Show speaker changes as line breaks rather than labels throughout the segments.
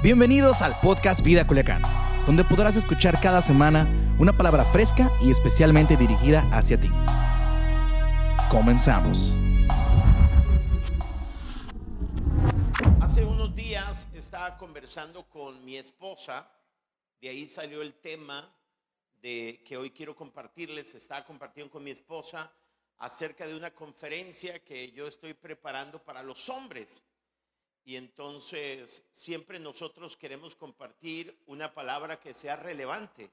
Bienvenidos al podcast Vida Culiacán, donde podrás escuchar cada semana una palabra fresca y especialmente dirigida hacia ti. Comenzamos.
Hace unos días estaba conversando con mi esposa, de ahí salió el tema de que hoy quiero compartirles, estaba compartiendo con mi esposa acerca de una conferencia que yo estoy preparando para los hombres. Y entonces siempre nosotros queremos compartir una palabra que sea relevante.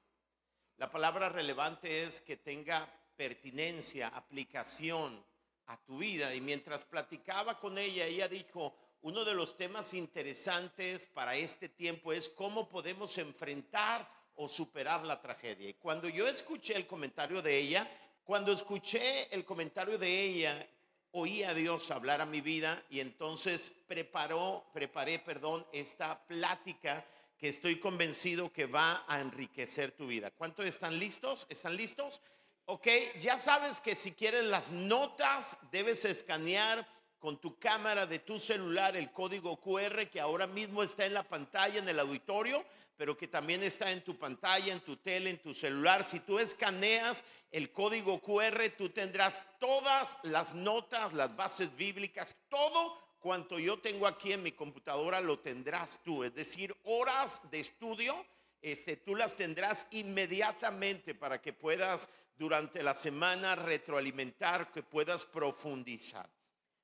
La palabra relevante es que tenga pertinencia, aplicación a tu vida. Y mientras platicaba con ella, ella dijo, uno de los temas interesantes para este tiempo es cómo podemos enfrentar o superar la tragedia. Y cuando yo escuché el comentario de ella, cuando escuché el comentario de ella oí a Dios hablar a mi vida y entonces preparó, preparé, perdón, esta plática que estoy convencido que va a enriquecer tu vida. ¿Cuántos están listos? ¿Están listos? Ok, ya sabes que si quieres las notas debes escanear con tu cámara de tu celular el código QR que ahora mismo está en la pantalla en el auditorio pero que también está en tu pantalla, en tu tele, en tu celular. Si tú escaneas el código QR, tú tendrás todas las notas, las bases bíblicas, todo cuanto yo tengo aquí en mi computadora lo tendrás tú. Es decir, horas de estudio, este, tú las tendrás inmediatamente para que puedas durante la semana retroalimentar, que puedas profundizar.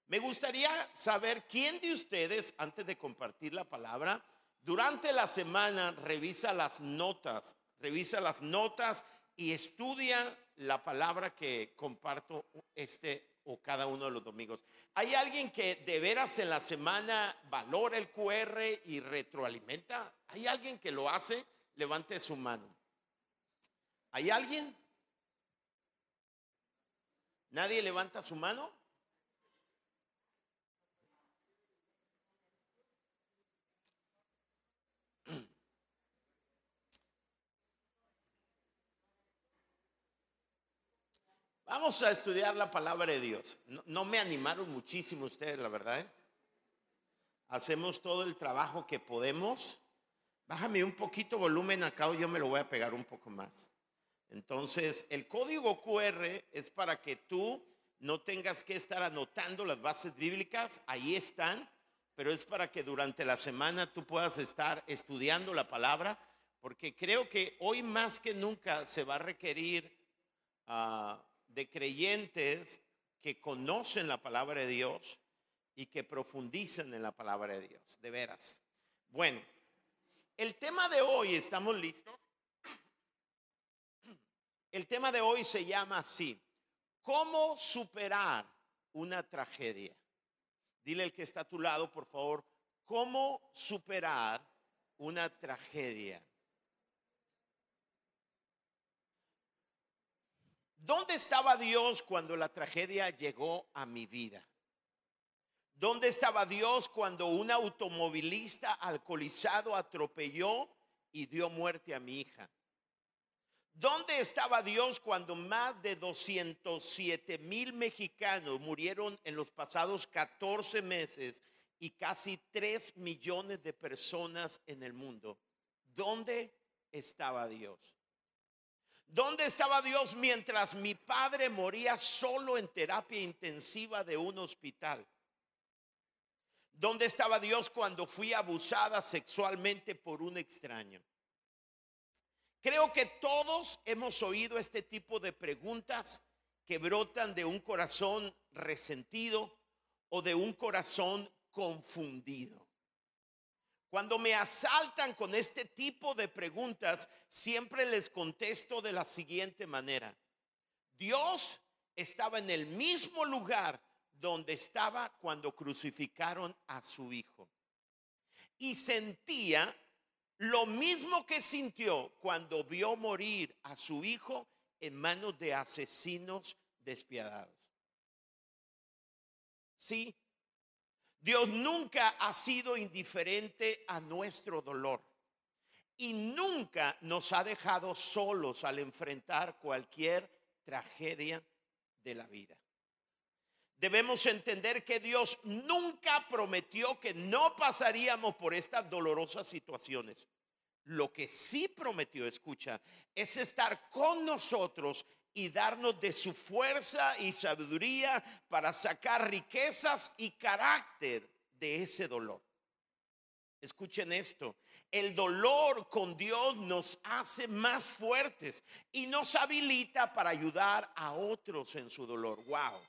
Me gustaría saber quién de ustedes, antes de compartir la palabra, durante la semana revisa las notas, revisa las notas y estudia la palabra que comparto este o cada uno de los domingos. ¿Hay alguien que de veras en la semana valora el QR y retroalimenta? ¿Hay alguien que lo hace? Levante su mano. ¿Hay alguien? ¿Nadie levanta su mano? Vamos a estudiar la palabra de Dios. No, me animaron muchísimo ustedes, la verdad. ¿eh? Hacemos todo el trabajo que podemos. Bájame un poquito volumen acá yo me lo voy a pegar un poco más. Entonces, el código QR es para que tú no tengas que estar anotando las bases bíblicas, ahí están, pero es para que durante la semana tú puedas estar estudiando la palabra, porque creo que hoy más que nunca se va a requerir uh, de creyentes que conocen la palabra de Dios y que profundicen en la palabra de Dios, de veras. Bueno, el tema de hoy, ¿estamos listos? El tema de hoy se llama así, ¿cómo superar una tragedia? Dile el que está a tu lado, por favor, ¿cómo superar una tragedia? ¿Dónde estaba Dios cuando la tragedia llegó a mi vida? ¿Dónde estaba Dios cuando un automovilista alcoholizado atropelló y dio muerte a mi hija? ¿Dónde estaba Dios cuando más de 207 mil mexicanos murieron en los pasados 14 meses y casi 3 millones de personas en el mundo? ¿Dónde estaba Dios? ¿Dónde estaba Dios mientras mi padre moría solo en terapia intensiva de un hospital? ¿Dónde estaba Dios cuando fui abusada sexualmente por un extraño? Creo que todos hemos oído este tipo de preguntas que brotan de un corazón resentido o de un corazón confundido. Cuando me asaltan con este tipo de preguntas, siempre les contesto de la siguiente manera. Dios estaba en el mismo lugar donde estaba cuando crucificaron a su hijo. Y sentía lo mismo que sintió cuando vio morir a su hijo en manos de asesinos despiadados. Sí, Dios nunca ha sido indiferente a nuestro dolor y nunca nos ha dejado solos al enfrentar cualquier tragedia de la vida. debemos entender que Dios nunca prometió que no pasaríamos por estas dolorosas situaciones. Lo que sí prometió, escucha, es estar con nosotros y darnos de su fuerza y sabiduría para sacar riquezas y carácter de ese dolor. Escuchen esto, el dolor con Dios nos hace más fuertes y nos habilita para ayudar a otros en su dolor. Wow.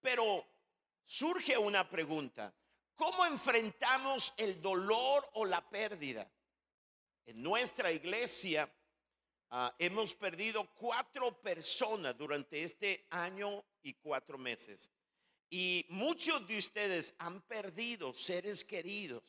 Pero surge una pregunta, ¿cómo enfrentamos el dolor o la pérdida? En nuestra iglesia ah, hemos perdido cuatro personas durante este año y cuatro meses. Y muchos de ustedes han perdido seres queridos.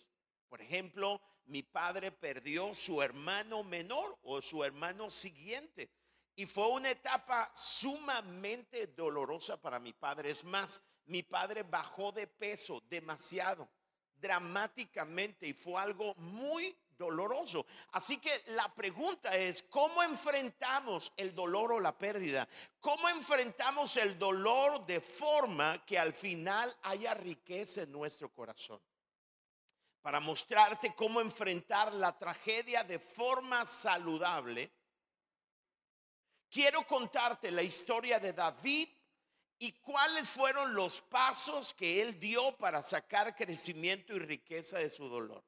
Por ejemplo, mi padre perdió su hermano menor o su hermano siguiente. Y fue una etapa sumamente dolorosa para mi padre. Es más, mi padre bajó de peso demasiado, dramáticamente, y fue algo muy doloroso. Así que la pregunta es, ¿cómo enfrentamos el dolor o la pérdida? ¿Cómo enfrentamos el dolor de forma que al final haya riqueza en nuestro corazón? Para mostrarte cómo enfrentar la tragedia de forma saludable, quiero contarte la historia de David y cuáles fueron los pasos que él dio para sacar crecimiento y riqueza de su dolor.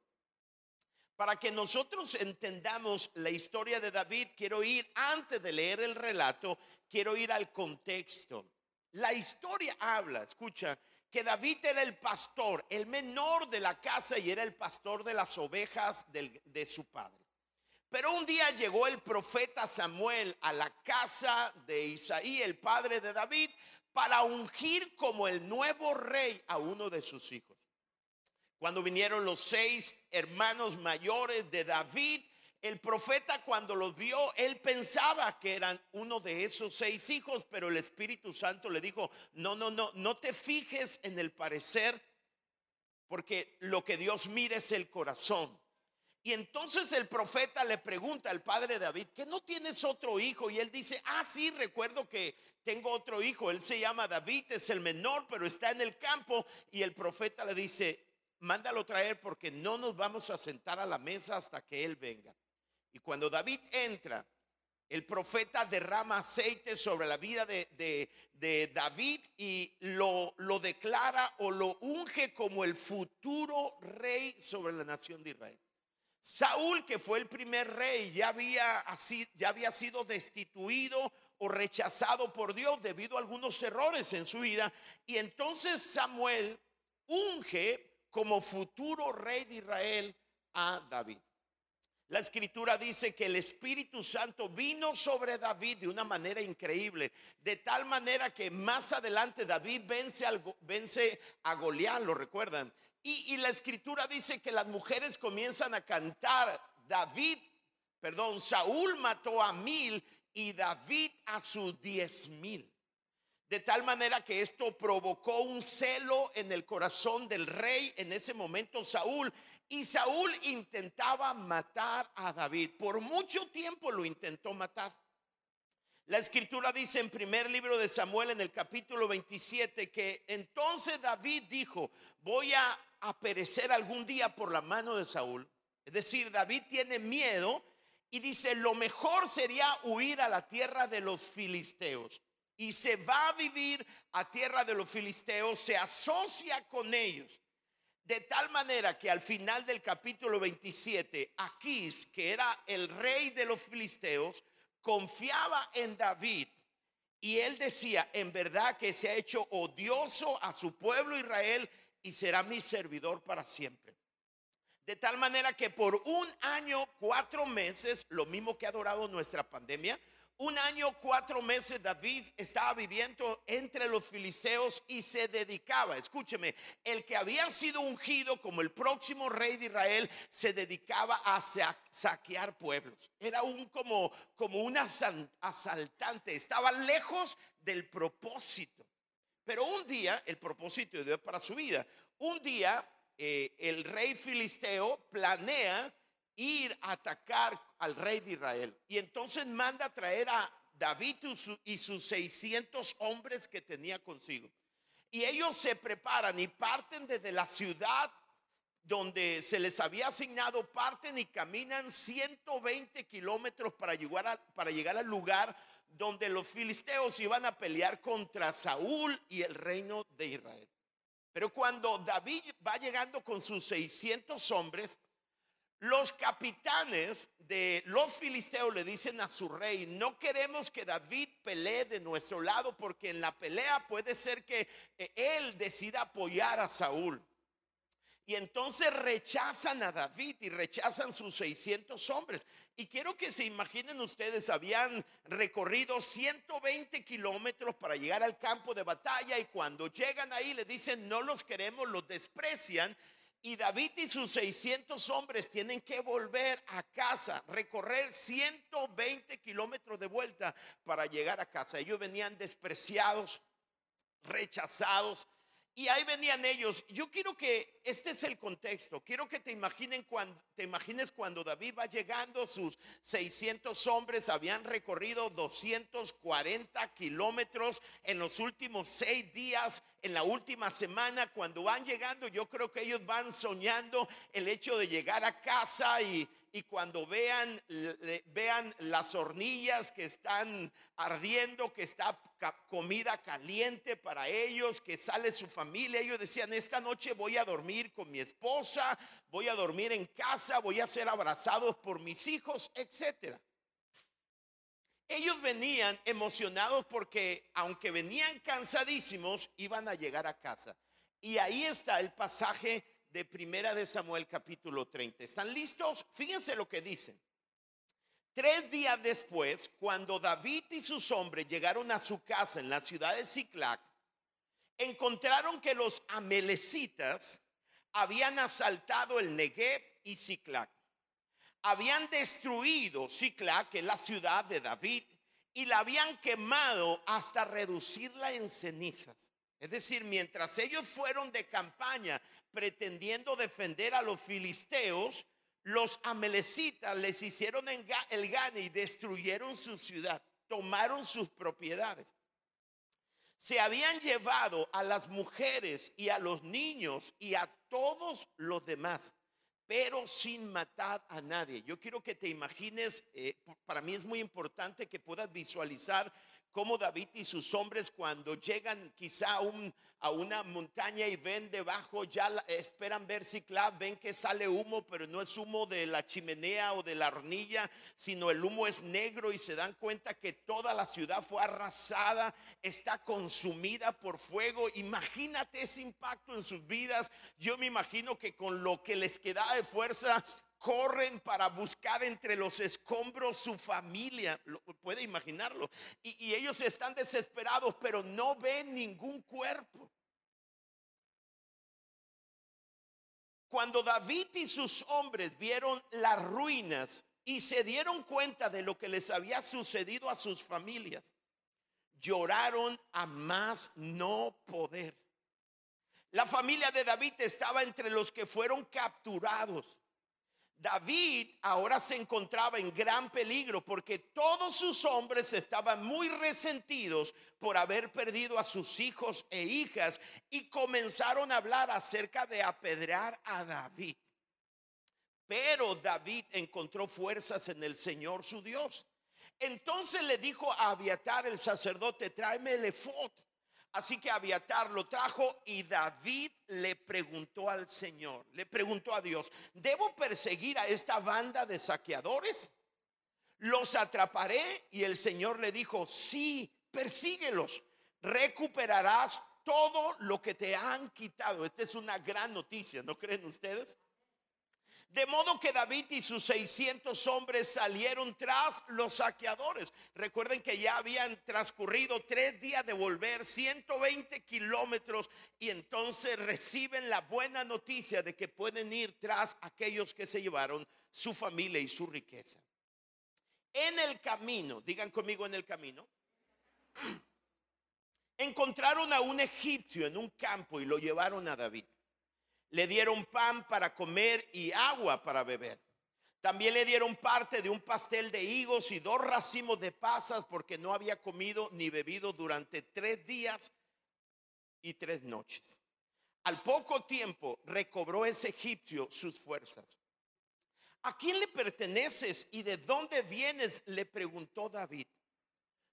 Para que nosotros entendamos la historia de David, quiero ir, antes de leer el relato, quiero ir al contexto. La historia habla, escucha, que David era el pastor, el menor de la casa y era el pastor de las ovejas de su padre. Pero un día llegó el profeta Samuel a la casa de Isaí, el padre de David, para ungir como el nuevo rey a uno de sus hijos. Cuando vinieron los seis hermanos mayores de David, el profeta cuando los vio, él pensaba que eran uno de esos seis hijos, pero el Espíritu Santo le dijo, no, no, no, no te fijes en el parecer, porque lo que Dios mira es el corazón. Y entonces el profeta le pregunta al padre David, ¿que no tienes otro hijo? Y él dice, ah, sí, recuerdo que tengo otro hijo, él se llama David, es el menor, pero está en el campo. Y el profeta le dice, mándalo traer porque no nos vamos a sentar a la mesa hasta que él venga. Y cuando David entra, el profeta derrama aceite sobre la vida de, David y lo, lo, declara o lo unge como el futuro rey sobre la nación de Israel. Saúl, que fue el primer rey, ya había, así, ya había sido destituido o rechazado por Dios debido a algunos errores en su vida. Y entonces Samuel unge como futuro rey de Israel a David. La escritura dice que el Espíritu Santo vino sobre David de una manera increíble, de tal manera que más adelante David vence, vence a Goliat, lo recuerdan. Y, y la escritura dice que las mujeres comienzan a cantar, David, perdón, Saúl mató a mil y David a sus diez mil. De tal manera que esto provocó un celo en el corazón del rey, en ese momento Saúl. Y Saúl intentaba matar a David. Por mucho tiempo lo intentó matar. La escritura dice en primer libro de Samuel en el capítulo 27 que entonces David dijo, voy a, a perecer algún día por la mano de Saúl. Es decir, David tiene miedo y dice, lo mejor sería huir a la tierra de los filisteos y se va a vivir a tierra de los filisteos, se asocia con ellos. De tal manera que al final del capítulo 27, Aquís, que era el rey de los filisteos, confiaba en David y él decía, en verdad que se ha hecho odioso a su pueblo Israel y será mi servidor para siempre. De tal manera que por un año, cuatro meses, lo mismo que ha durado nuestra pandemia, un año, cuatro meses David estaba viviendo entre los filisteos y se dedicaba, escúcheme, el que había sido ungido como el próximo rey de Israel se dedicaba a saquear pueblos. Era un como, como un asaltante, estaba lejos del propósito. Pero un día, el propósito de Dios para su vida, un día eh, el rey filisteo planea ir a atacar al rey de Israel. Y entonces manda a traer a David y sus 600 hombres que tenía consigo. Y ellos se preparan y parten desde la ciudad donde se les había asignado, parten y caminan 120 kilómetros para llegar, para llegar al lugar donde los filisteos iban a pelear contra Saúl y el reino de Israel. Pero cuando David va llegando con sus 600 hombres, los capitanes de los filisteos le dicen a su rey, no queremos que David pelee de nuestro lado porque en la pelea puede ser que eh, él decida apoyar a Saúl. Y entonces rechazan a David y rechazan sus 600 hombres. Y quiero que se imaginen ustedes, habían recorrido 120 kilómetros para llegar al campo de batalla y cuando llegan ahí le dicen, no los queremos, los desprecian. Y David y sus 600 hombres tienen que volver a casa, recorrer 120 kilómetros de vuelta para llegar a casa. Ellos venían despreciados, rechazados, y ahí venían ellos. Yo quiero que este es el contexto. Quiero que te imaginen cuando te imagines cuando David va llegando, sus 600 hombres habían recorrido 240 kilómetros en los últimos seis días, en la última semana. Cuando van llegando, yo creo que ellos van soñando el hecho de llegar a casa y, y cuando vean, vean las hornillas que están ardiendo, que está comida caliente para ellos, que sale su familia, ellos decían, esta noche voy a dormir con mi esposa, voy a dormir en casa, voy a ser abrazados por mis hijos, etcétera. Ellos venían emocionados porque aunque venían cansadísimos, iban a llegar a casa. Y ahí está el pasaje de Primera de Samuel capítulo 30. ¿Están listos? Fíjense lo que dicen. Tres días después, cuando David y sus hombres llegaron a su casa en la ciudad de Ciclac, encontraron que los amelecitas habían asaltado el Negev y Ciclac. Habían destruido Ciclac, que es la ciudad de David, y la habían quemado hasta reducirla en cenizas. Es decir, mientras ellos fueron de campaña pretendiendo defender a los filisteos, los amelecitas les hicieron el gane y destruyeron su ciudad, tomaron sus propiedades. Se habían llevado a las mujeres y a los niños y a todos los demás, pero sin matar a nadie. Yo quiero que te imagines, eh, para mí es muy importante que puedas visualizar como David y sus hombres cuando llegan quizá a, una montaña y ven debajo, ya esperan ver Ciclab, ven que sale humo, pero no es humo de la chimenea o de la hornilla, sino el humo es negro y se dan cuenta que toda la ciudad fue arrasada, está consumida por fuego. Imagínate ese impacto en sus vidas. Yo me imagino que con lo que les queda de fuerza, corren para buscar entre los escombros su familia. puede imaginarlo. Y, ellos están desesperados, pero no ven ningún cuerpo. Cuando David y sus hombres vieron las ruinas y se dieron cuenta de lo que les había sucedido a sus familias, lloraron a más no poder. La familia de David estaba entre los que fueron capturados. David ahora se encontraba en gran peligro porque todos sus hombres estaban muy resentidos por haber perdido a sus hijos e hijas y comenzaron a hablar acerca de apedrear a David. Pero David encontró fuerzas en el Señor su Dios. Entonces le dijo a Abiatar el sacerdote, tráeme el efod. Así que Abiatar lo trajo y David le preguntó al Señor, le preguntó a Dios, ¿debo perseguir a esta banda de saqueadores? ¿Los atraparé? Y el Señor le dijo, sí, persíguelos, recuperarás todo lo que te han quitado. Esta es una gran noticia, ¿no creen ustedes? De modo que David y sus 600 hombres salieron tras los saqueadores. Recuerden que ya habían transcurrido tres días de volver 120 kilómetros y entonces reciben la buena noticia de que pueden ir tras aquellos que se llevaron su familia y su riqueza. En el camino, digan conmigo en el camino, encontraron a un egipcio en un campo y lo llevaron a David le dieron pan para comer y agua para beber. También le dieron parte de un pastel de higos y dos racimos de pasas porque no había comido ni bebido durante tres días. y tres noches. Al poco tiempo recobró ese egipcio sus fuerzas. ¿A quién le perteneces y de dónde vienes? le preguntó David.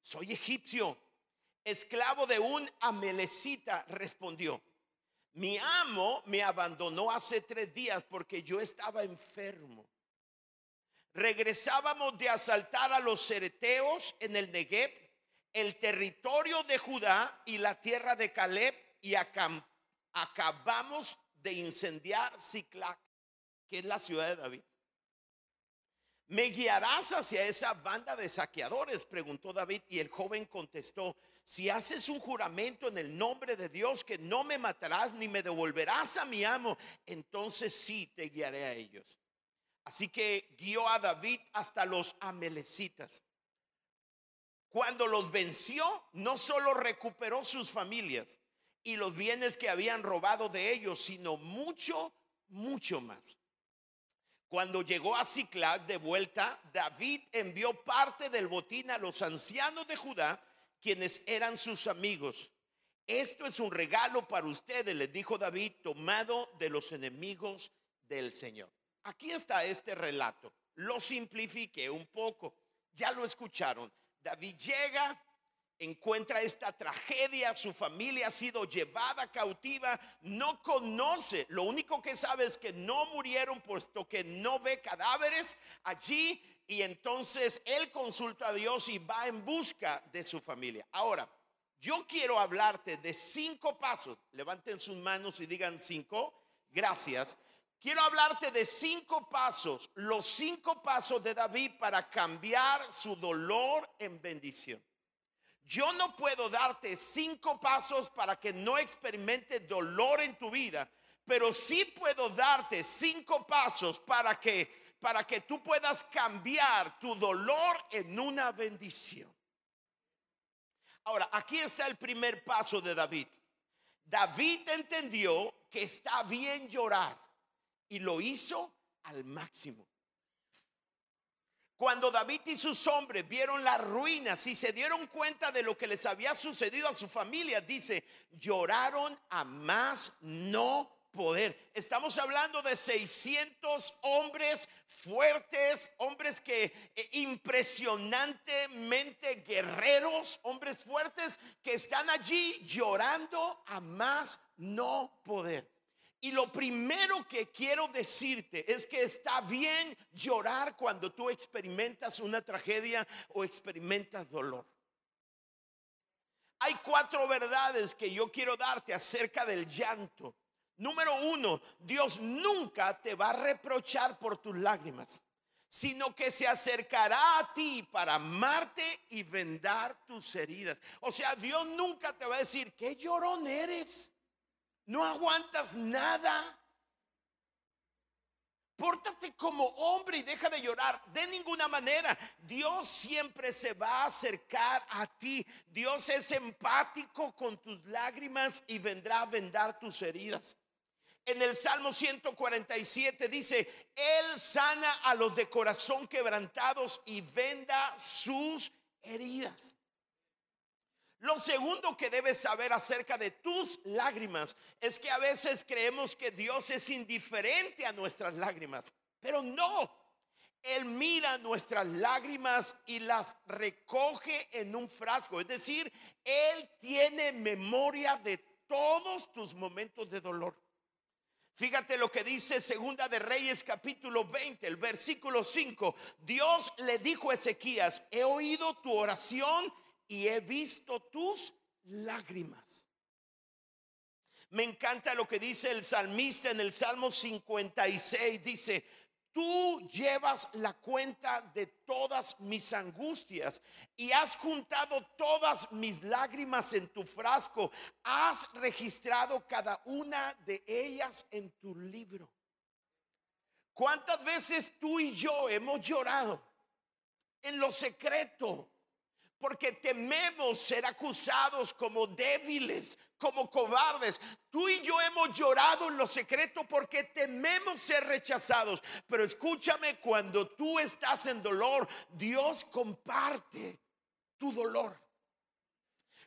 Soy egipcio, esclavo de un amelecita, respondió. Mi amo me abandonó hace tres días porque yo estaba enfermo. Regresábamos de asaltar a los cereteos en el Negev, el territorio de Judá y la tierra de Caleb y acabamos de incendiar Ciclac, que es la ciudad de David. ¿Me guiarás hacia esa banda de saqueadores? Preguntó David y el joven contestó, si haces un juramento en el nombre de Dios que no me matarás ni me devolverás a mi amo, entonces sí te guiaré a ellos. Así que guió a David hasta los amelecitas. Cuando los venció, no solo recuperó sus familias y los bienes que habían robado de ellos, sino mucho, mucho más. Cuando llegó a Ciclac de vuelta, David envió parte del botín a los ancianos de Judá, quienes eran sus amigos. Esto es un regalo para ustedes, les dijo David, tomado de los enemigos del Señor. Aquí está este relato. Lo simplifique un poco. Ya lo escucharon. David llega, encuentra esta tragedia, su familia ha sido llevada cautiva, no conoce, lo único que sabe es que no murieron puesto que no ve cadáveres allí y entonces él consulta a Dios y va en busca de su familia. Ahora, yo quiero hablarte de cinco pasos, levanten sus manos y digan cinco, gracias. Quiero hablarte de cinco pasos, los cinco pasos de David para cambiar su dolor en bendición. Yo no puedo darte cinco pasos para que no experimentes dolor en tu vida, pero sí puedo darte cinco pasos para que para que tú puedas cambiar tu dolor en una bendición. Ahora, aquí está el primer paso de David. David entendió que está bien llorar y lo hizo al máximo. Cuando David y sus hombres vieron las ruinas y se dieron cuenta de lo que les había sucedido a su familia, dice, lloraron a más no poder. Estamos hablando de 600 hombres fuertes, hombres que eh, impresionantemente guerreros, hombres fuertes que están allí llorando a más no poder. Y lo primero que quiero decirte es que está bien llorar cuando tú experimentas una tragedia o experimentas dolor. Hay cuatro verdades que yo quiero darte acerca del llanto. Número uno, Dios nunca te va a reprochar por tus lágrimas, sino que se acercará a ti para amarte y vendar tus heridas. O sea, Dios nunca te va a decir, qué llorón eres. No aguantas nada. Pórtate como hombre y deja de llorar. De ninguna manera. Dios siempre se va a acercar a ti. Dios es empático con tus lágrimas y vendrá a vendar tus heridas. En el Salmo 147 dice, Él sana a los de corazón quebrantados y venda sus heridas. Lo segundo que debes saber acerca de tus lágrimas es que a veces creemos que Dios es indiferente a nuestras lágrimas, pero no. Él mira nuestras lágrimas y las recoge en un frasco. Es decir, Él tiene memoria de todos tus momentos de dolor. Fíjate lo que dice Segunda de Reyes capítulo 20, el versículo 5. Dios le dijo a Ezequías, he oído tu oración y he visto tus lágrimas. Me encanta lo que dice el salmista en el Salmo 56. Dice, tú llevas la cuenta de todas mis angustias y has juntado todas mis lágrimas en tu frasco. Has registrado cada una de ellas en tu libro. ¿Cuántas veces tú y yo hemos llorado en lo secreto? Porque tememos ser acusados como débiles, como cobardes. Tú y yo hemos llorado en lo secreto porque tememos ser rechazados. Pero escúchame, cuando tú estás en dolor, Dios comparte tu dolor.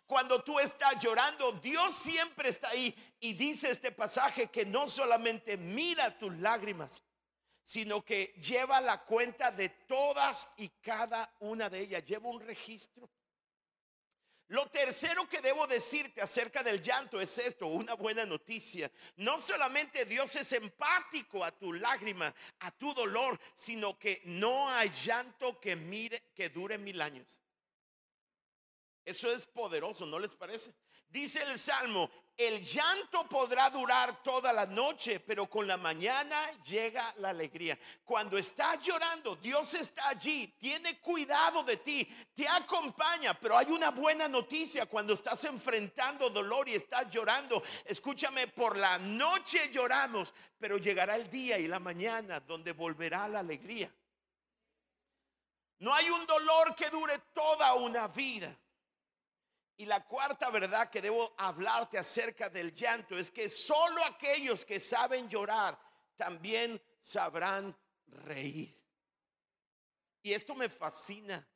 Cuando tú estás llorando, Dios siempre está ahí. Y dice este pasaje que no solamente mira tus lágrimas, sino que lleva la cuenta de todas y cada una de ellas. Lleva un registro. Lo tercero que debo decirte acerca del llanto es esto, una buena noticia. No solamente Dios es empático a tu lágrima, a tu dolor, sino que no hay llanto que mire que dure mil años. Eso es poderoso, ¿no les parece? Dice el Salmo, el llanto podrá durar toda la noche, pero con la mañana llega la alegría. Cuando estás llorando, Dios está allí, tiene cuidado de ti, te acompaña, pero hay una buena noticia cuando estás enfrentando dolor y estás llorando. Escúchame, por la noche lloramos, pero llegará el día y la mañana donde volverá la alegría. No hay un dolor que dure toda una vida. Y la cuarta verdad que debo hablarte acerca del llanto es que solo aquellos que saben llorar también sabrán reír. Y esto me fascina.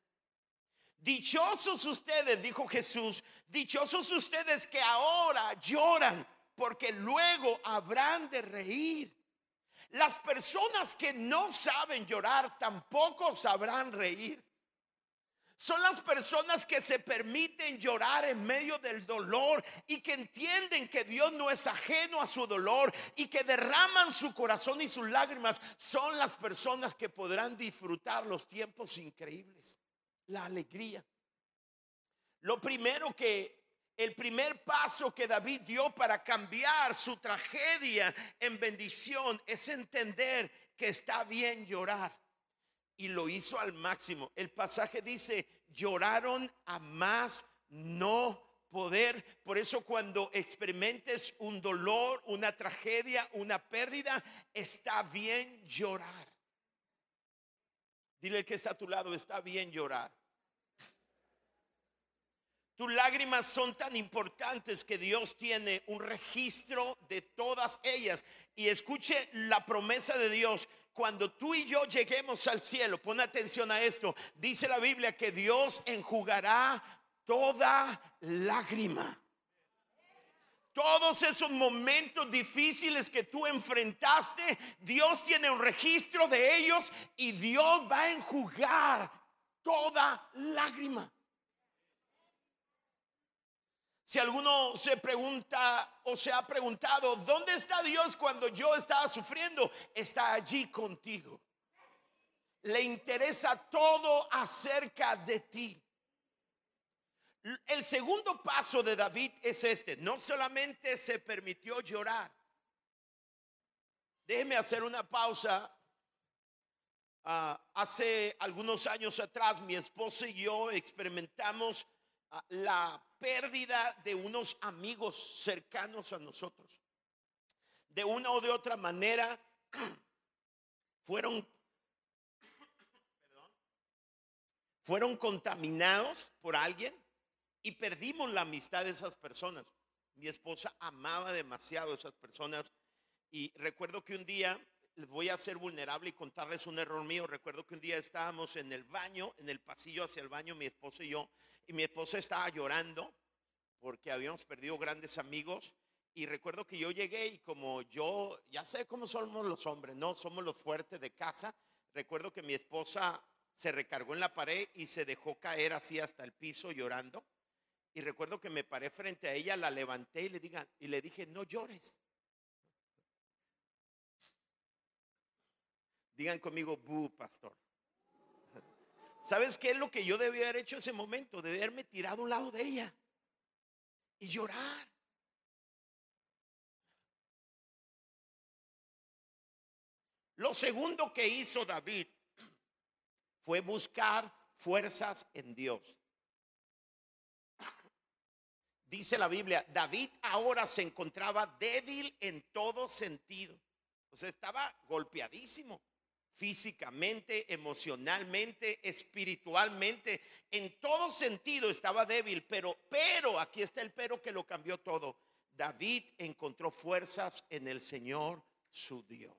Dichosos ustedes, dijo Jesús, dichosos ustedes que ahora lloran, porque luego habrán de reír. Las personas que no saben llorar tampoco sabrán reír. Son las personas que se permiten llorar en medio del dolor y que entienden que Dios no es ajeno a su dolor y que derraman su corazón y sus lágrimas. Son las personas que podrán disfrutar los tiempos increíbles, la alegría. Lo primero que el primer paso que David dio para cambiar su tragedia en bendición es entender que está bien llorar y lo hizo al máximo. El pasaje dice, lloraron a más no poder. Por eso cuando experimentes un dolor, una tragedia, una pérdida, está bien llorar. Dile que está a tu lado, está bien llorar. Tus lágrimas son tan importantes que Dios tiene un registro de todas ellas. Y escuche la promesa de Dios. Cuando tú y yo lleguemos al cielo, pon atención a esto. Dice la Biblia que Dios enjugará toda lágrima. Todos esos momentos difíciles que tú enfrentaste, Dios tiene un registro de ellos y Dios va a enjugar toda lágrima. Si alguno se pregunta o se ha preguntado, ¿dónde está Dios cuando yo estaba sufriendo? Está allí contigo. Le interesa todo acerca de ti. El segundo paso de David es este. No solamente se permitió llorar. Déjeme hacer una pausa. Ah, hace algunos años atrás mi esposa y yo experimentamos la pérdida de unos amigos cercanos a nosotros. De una o de otra manera fueron fueron contaminados por alguien y perdimos la amistad de esas personas. Mi esposa amaba demasiado a esas personas y recuerdo que un día les voy a ser vulnerable y contarles un error mío. Recuerdo que un día estábamos en el baño, en el pasillo hacia el baño, mi esposa y yo, y mi esposa estaba llorando porque habíamos perdido grandes amigos. Y recuerdo que yo llegué y como yo, ya sé cómo somos los hombres, ¿no? Somos los fuertes de casa. Recuerdo que mi esposa se recargó en la pared y se dejó caer así hasta el piso llorando. Y recuerdo que me paré frente a ella, la levanté y le, diga, y le dije, no llores. Digan conmigo, bu, pastor. ¿Sabes qué es lo que yo debía haber hecho en ese momento? De haberme tirado un lado de ella y llorar. Lo segundo que hizo David fue buscar fuerzas en Dios. Dice la Biblia, David ahora se encontraba débil en todo sentido. O sea, estaba golpeadísimo físicamente, emocionalmente, espiritualmente, en todo sentido estaba débil, pero, pero, aquí está el pero que lo cambió todo. David encontró fuerzas en el Señor su Dios.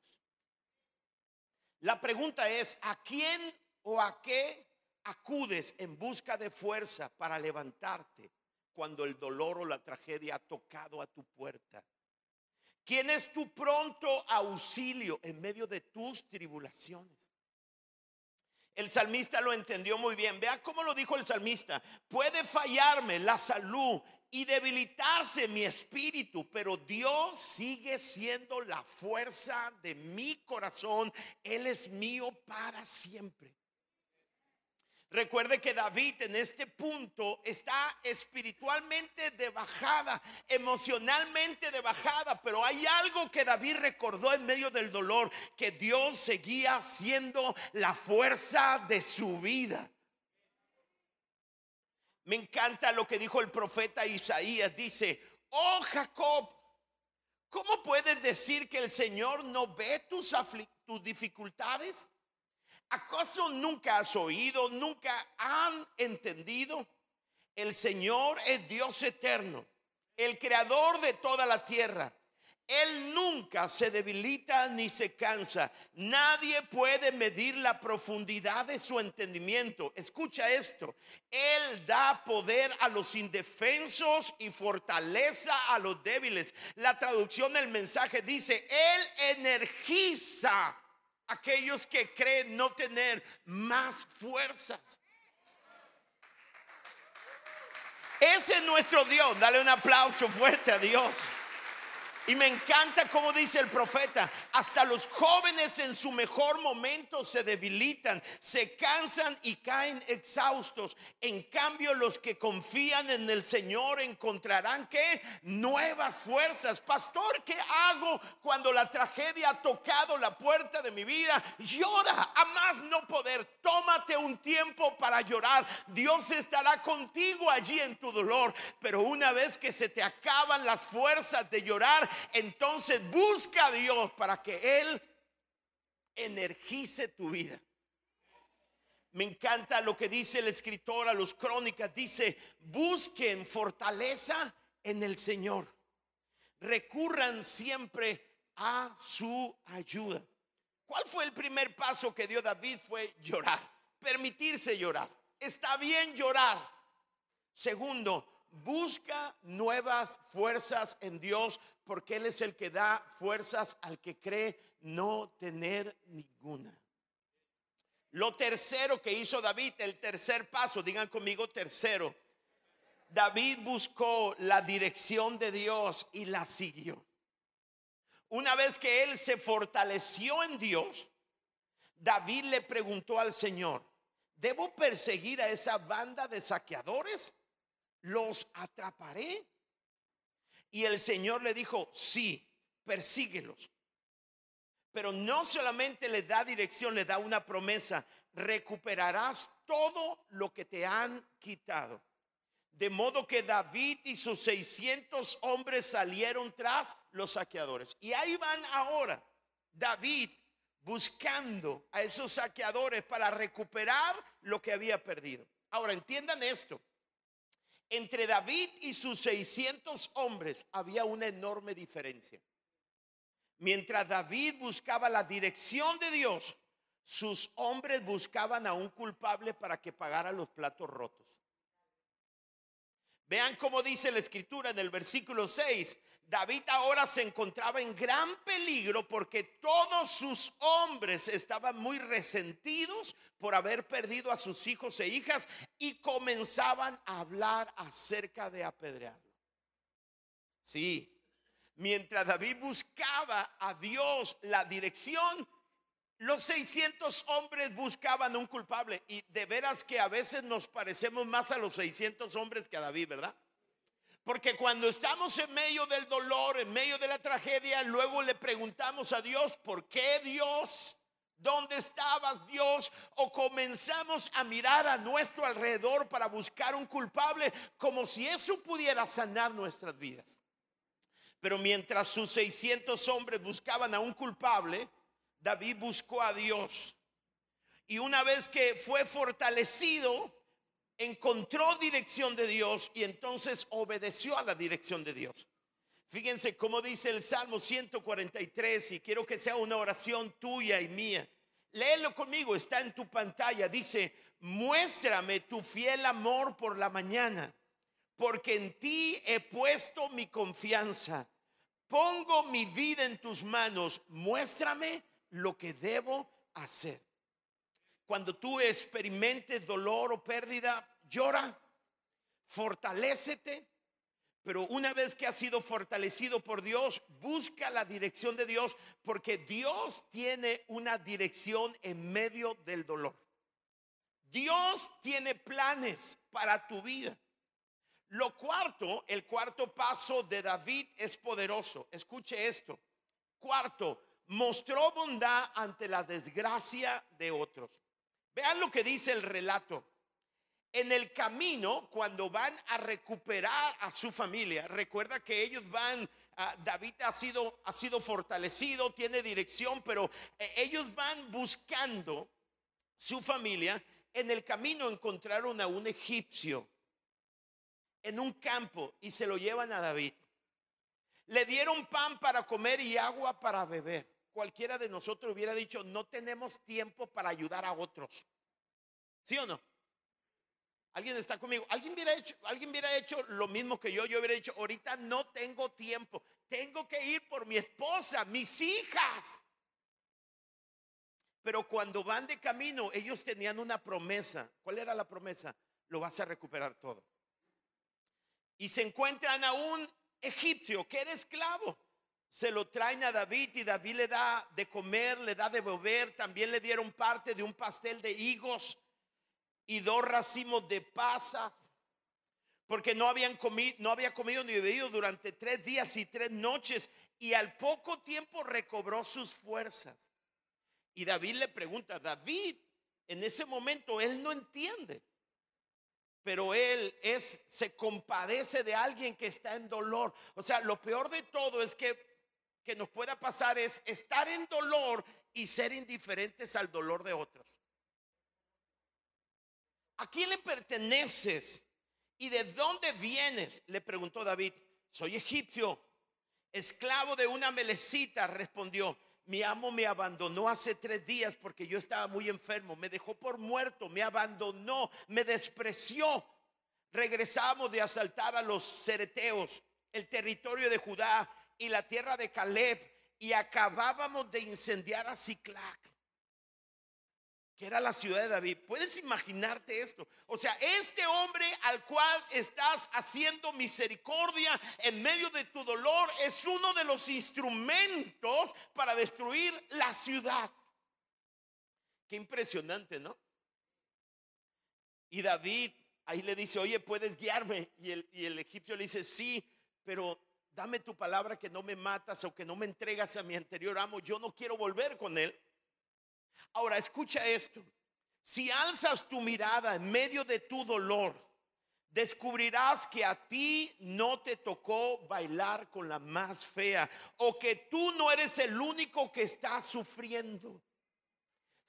La pregunta es, ¿a quién o a qué acudes en busca de fuerza para levantarte cuando el dolor o la tragedia ha tocado a tu puerta? ¿Quién es tu pronto auxilio en medio de tus tribulaciones? El salmista lo entendió muy bien. Vea cómo lo dijo el salmista. Puede fallarme la salud y debilitarse mi espíritu, pero Dios sigue siendo la fuerza de mi corazón. Él es mío para siempre. Recuerde que David en este punto está espiritualmente de bajada, emocionalmente de bajada, pero hay algo que David recordó en medio del dolor, que Dios seguía siendo la fuerza de su vida. Me encanta lo que dijo el profeta Isaías, dice, oh Jacob, ¿cómo puedes decir que el Señor no ve tus, tus dificultades? ¿Acaso nunca has oído, nunca han entendido? El Señor es Dios eterno, el creador de toda la tierra. Él nunca se debilita ni se cansa. Nadie puede medir la profundidad de su entendimiento. Escucha esto. Él da poder a los indefensos y fortaleza a los débiles. La traducción del mensaje dice, Él energiza aquellos que creen no tener más fuerzas. Ese es nuestro Dios. Dale un aplauso fuerte a Dios. Y me encanta como dice el profeta, hasta los jóvenes en su mejor momento se debilitan, se cansan y caen exhaustos. En cambio, los que confían en el Señor encontrarán que nuevas fuerzas. Pastor, ¿qué hago cuando la tragedia ha tocado la puerta de mi vida? Llora, a más no poder. Tómate un tiempo para llorar. Dios estará contigo allí en tu dolor. Pero una vez que se te acaban las fuerzas de llorar, entonces busca a Dios para que Él energice tu vida. Me encanta lo que dice el escritor a los crónicas. Dice, busquen fortaleza en el Señor. Recurran siempre a su ayuda. ¿Cuál fue el primer paso que dio David? Fue llorar, permitirse llorar. Está bien llorar. Segundo, busca nuevas fuerzas en Dios porque Él es el que da fuerzas al que cree no tener ninguna. Lo tercero que hizo David, el tercer paso, digan conmigo tercero, David buscó la dirección de Dios y la siguió. Una vez que él se fortaleció en Dios, David le preguntó al Señor, ¿debo perseguir a esa banda de saqueadores? ¿Los atraparé? Y el Señor le dijo, sí, persíguelos. Pero no solamente le da dirección, le da una promesa, recuperarás todo lo que te han quitado. De modo que David y sus 600 hombres salieron tras los saqueadores. Y ahí van ahora David buscando a esos saqueadores para recuperar lo que había perdido. Ahora entiendan esto. Entre David y sus 600 hombres había una enorme diferencia. Mientras David buscaba la dirección de Dios, sus hombres buscaban a un culpable para que pagara los platos rotos. Vean cómo dice la escritura en el versículo 6. David ahora se encontraba en gran peligro porque todos sus hombres estaban muy resentidos por haber perdido a sus hijos e hijas y comenzaban a hablar acerca de apedrearlo. Sí, mientras David buscaba a Dios la dirección, los 600 hombres buscaban un culpable y de veras que a veces nos parecemos más a los 600 hombres que a David, ¿verdad? Porque cuando estamos en medio del dolor, en medio de la tragedia, luego le preguntamos a Dios, ¿por qué Dios? ¿Dónde estabas Dios? O comenzamos a mirar a nuestro alrededor para buscar un culpable como si eso pudiera sanar nuestras vidas. Pero mientras sus 600 hombres buscaban a un culpable, David buscó a Dios. Y una vez que fue fortalecido, encontró dirección de Dios y entonces obedeció a la dirección de Dios. Fíjense cómo dice el Salmo 143 y quiero que sea una oración tuya y mía. Léelo conmigo, está en tu pantalla. Dice, muéstrame tu fiel amor por la mañana porque en ti he puesto mi confianza. Pongo mi vida en tus manos. Muéstrame lo que debo hacer. Cuando tú experimentes dolor o pérdida, llora, fortalécete. Pero una vez que has sido fortalecido por Dios, busca la dirección de Dios, porque Dios tiene una dirección en medio del dolor. Dios tiene planes para tu vida. Lo cuarto, el cuarto paso de David es poderoso. Escuche esto. Cuarto, mostró bondad ante la desgracia de otros. Vean lo que dice el relato. En el camino, cuando van a recuperar a su familia, recuerda que ellos van, ah, David ha sido, ha sido fortalecido, tiene dirección, pero eh, ellos van buscando su familia. En el camino encontraron a un egipcio en un campo y se lo llevan a David. Le dieron pan para comer y agua para beber. Cualquiera de nosotros hubiera dicho, no tenemos tiempo para ayudar a otros. ¿Sí o no? Alguien está conmigo. Alguien hubiera hecho, alguien hubiera hecho lo mismo que yo. Yo hubiera dicho, ahorita no tengo tiempo. Tengo que ir por mi esposa, mis hijas. Pero cuando van de camino, ellos tenían una promesa. ¿Cuál era la promesa? Lo vas a recuperar todo. Y se encuentran a un egipcio que era esclavo. Se lo traen a David y David le da de comer, le da de beber. También le dieron parte de un pastel de higos y dos racimos de pasa. Porque no, habían comido, no había comido ni bebido durante tres días y tres noches. Y al poco tiempo recobró sus fuerzas. Y David le pregunta, David, en ese momento él no entiende pero él es se compadece de alguien que está en dolor. O sea, lo peor de todo es que que nos pueda pasar es estar en dolor y ser indiferentes al dolor de otros. ¿A quién le perteneces? ¿Y de dónde vienes? Le preguntó David. Soy egipcio, esclavo de una melecita, respondió mi amo me abandonó hace tres días porque yo estaba muy enfermo, me dejó por muerto, me abandonó, me despreció. Regresamos de asaltar a los cereteos, el territorio de Judá y la tierra de Caleb y acabábamos de incendiar a Ciclac que era la ciudad de David. ¿Puedes imaginarte esto? O sea, este hombre al cual estás haciendo misericordia en medio de tu dolor es uno de los instrumentos para destruir la ciudad. Qué impresionante, ¿no? Y David ahí le dice, oye, ¿puedes guiarme? Y el, y el egipcio le dice, sí, pero dame tu palabra que no me matas o que no me entregas a mi anterior amo. Yo no quiero volver con él. Ahora, escucha esto. Si alzas tu mirada en medio de tu dolor, descubrirás que a ti no te tocó bailar con la más fea o que tú no eres el único que está sufriendo.